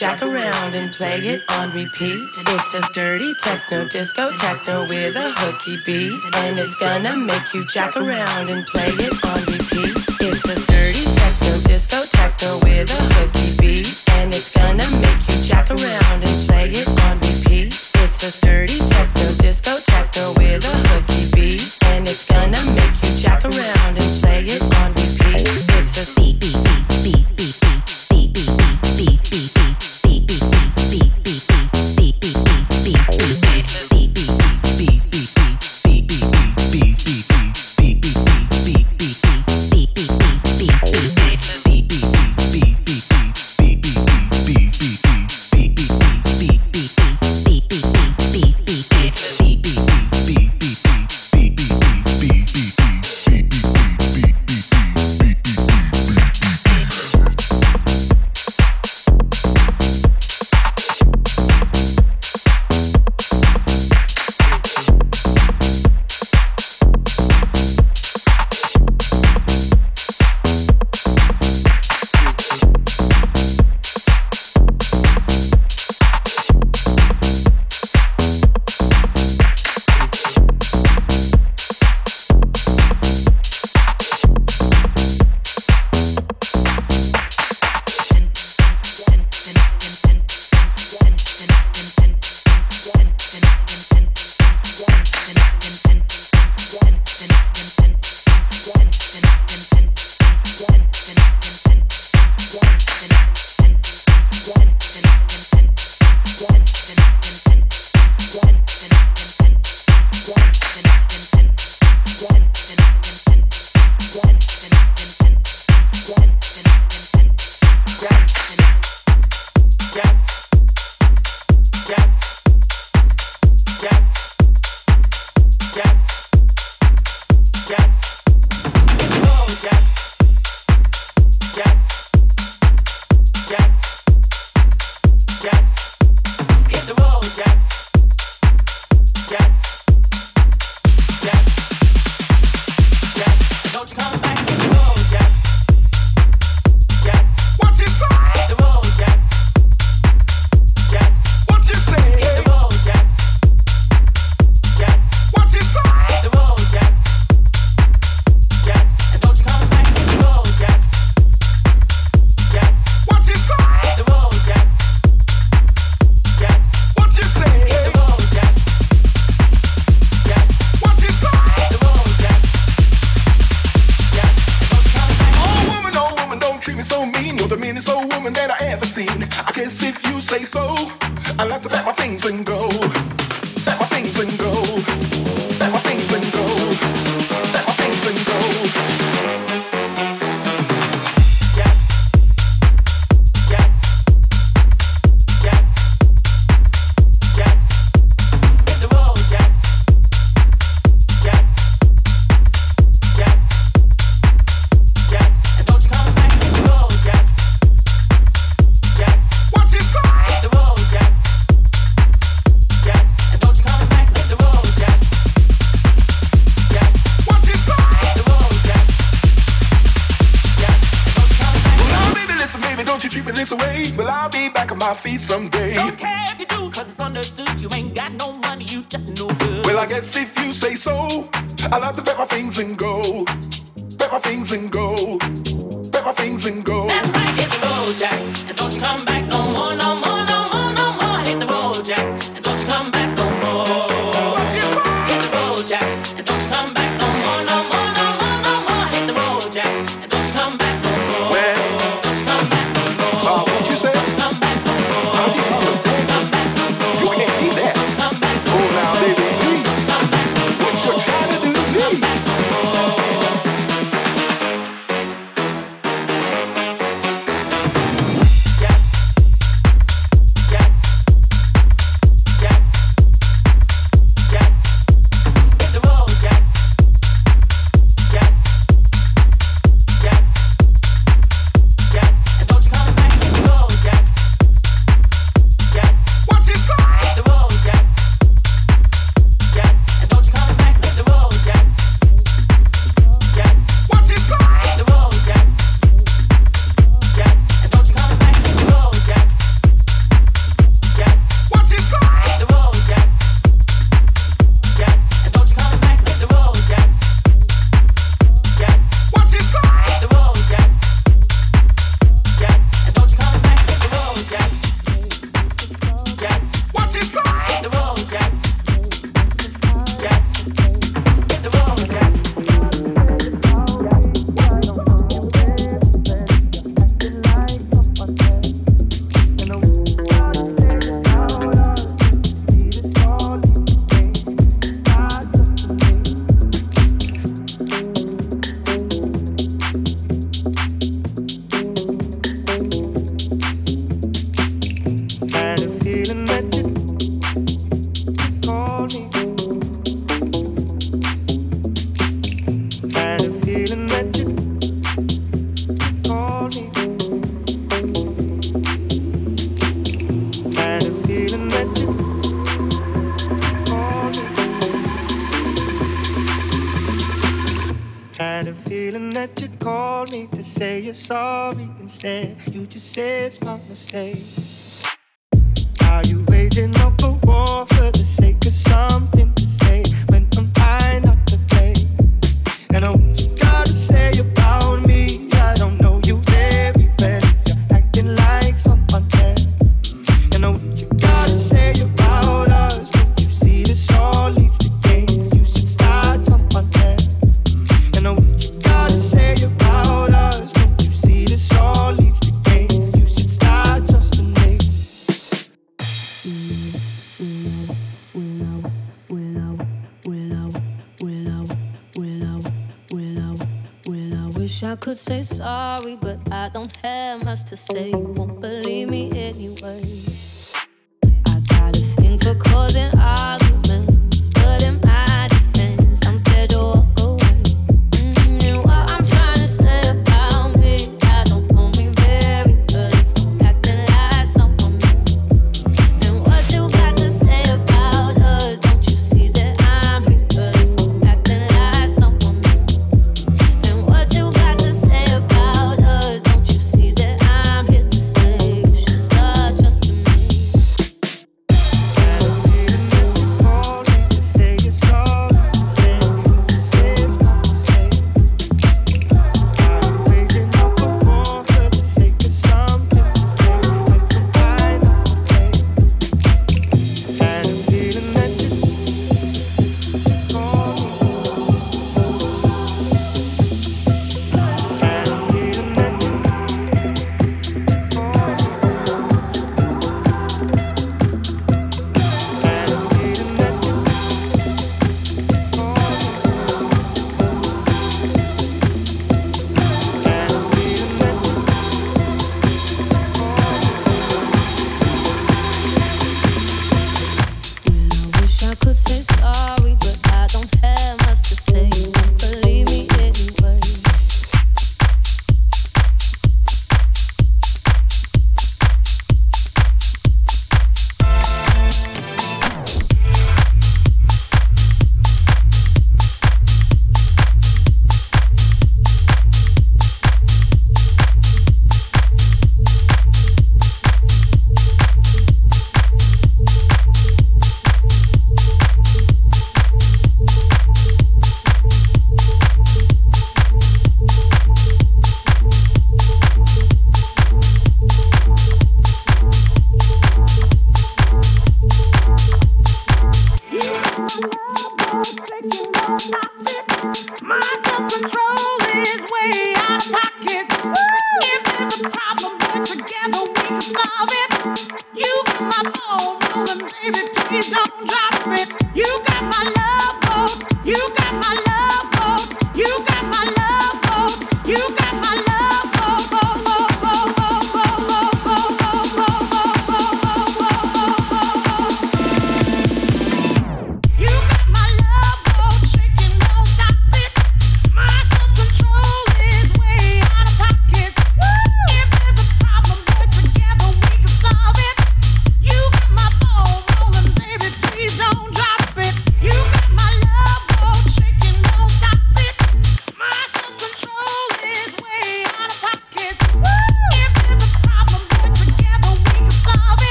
jack around and play it on repeat. It's a dirty techno disco techno with a hooky beat. And it's gonna make you jack around and play it on repeat. It's a dirty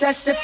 Me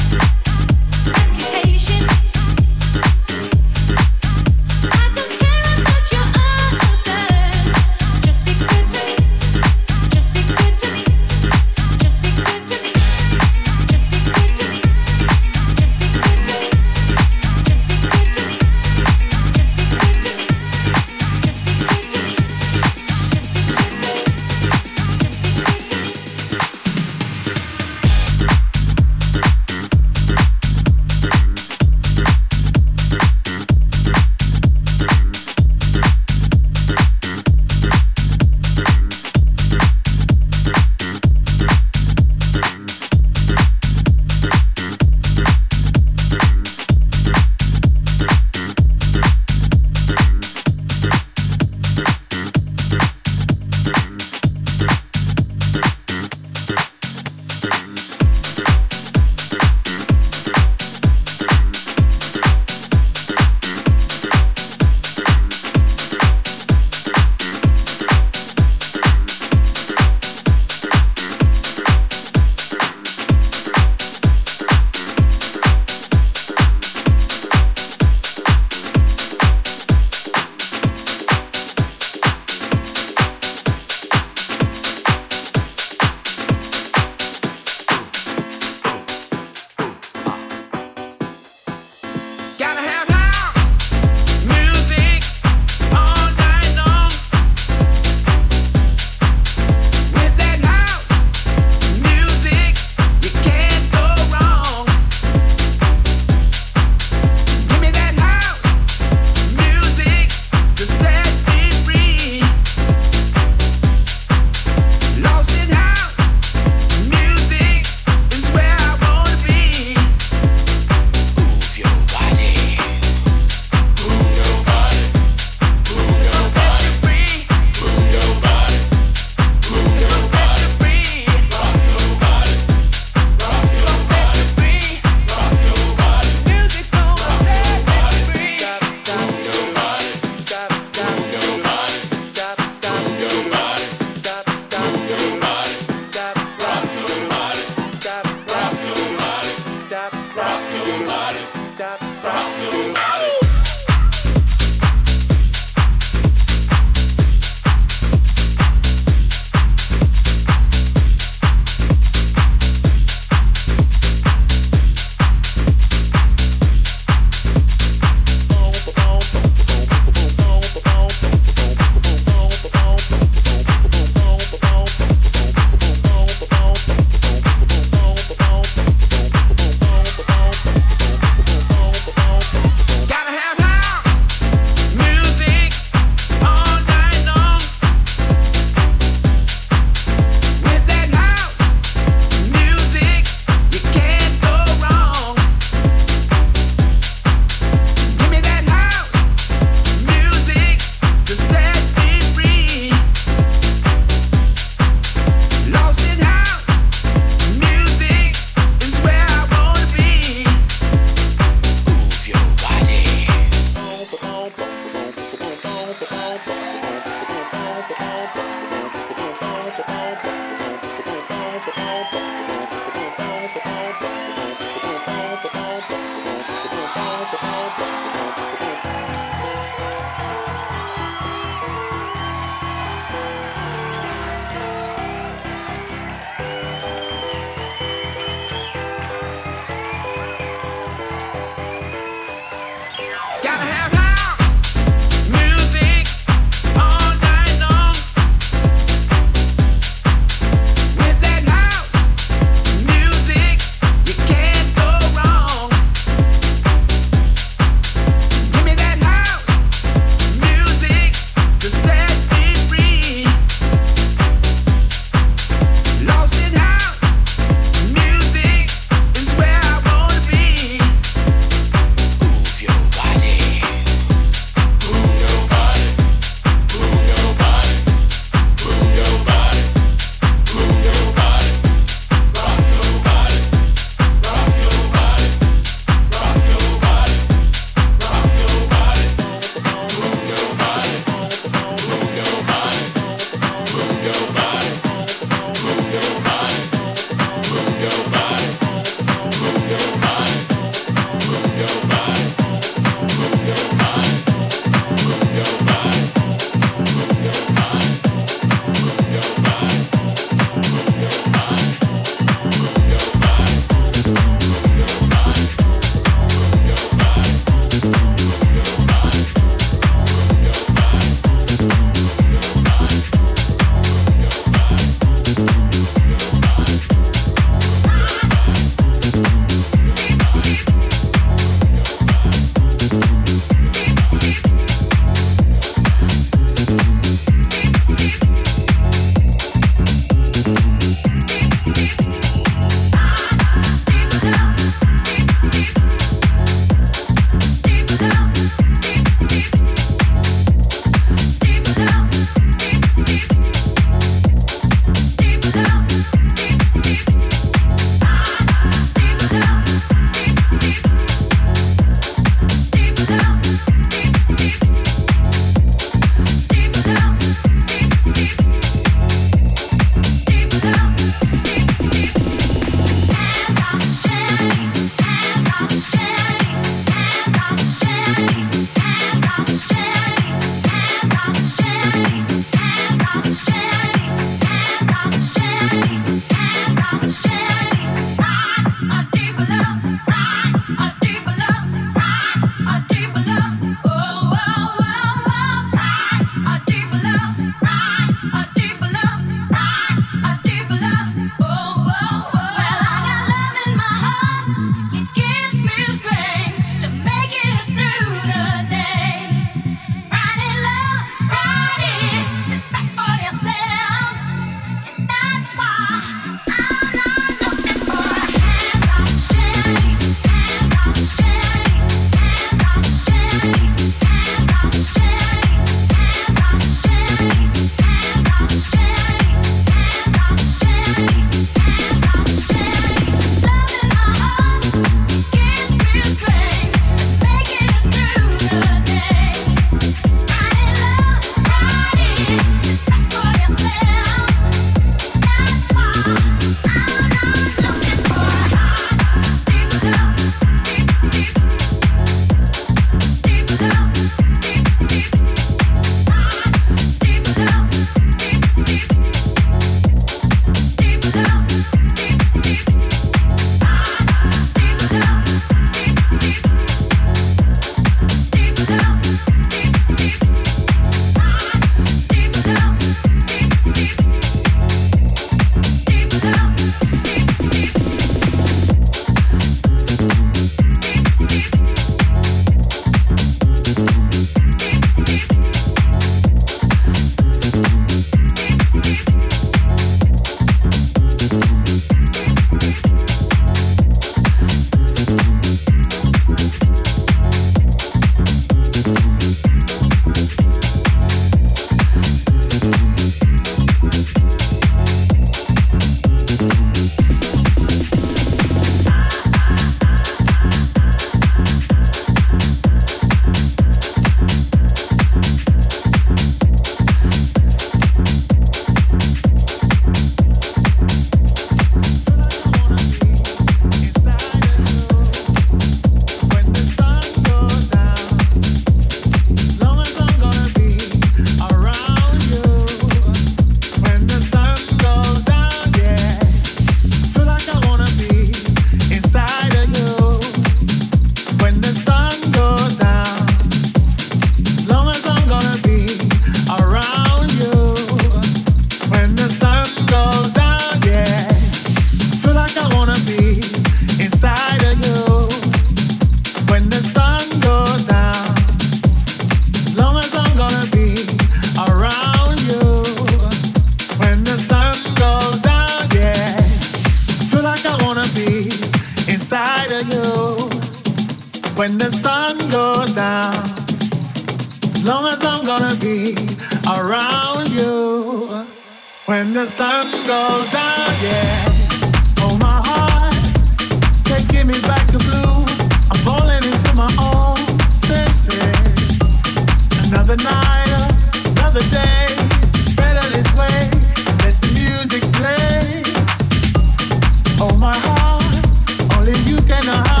know how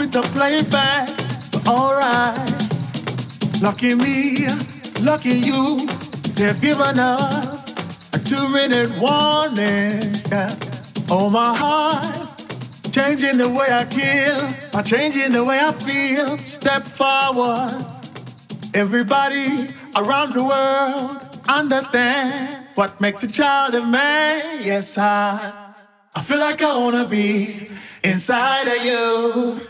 I'm hoping to play back, but alright. Lucky me, lucky you, they've given us a two-minute warning. Yeah. Oh my heart, changing the way I kill, by changing the way I feel. Step forward. Everybody around the world understand what makes a child a man. Yes, I, I feel like I wanna be inside of you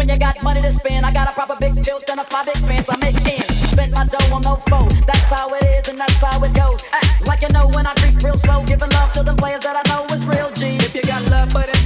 When you got money to spend, I got a proper big tilt and a five big pants. I make ends, spend my dough on no foe. That's how it is and that's how it goes. Act like you know when I creep real slow, giving love to them players that I know is real G. If you got love for them.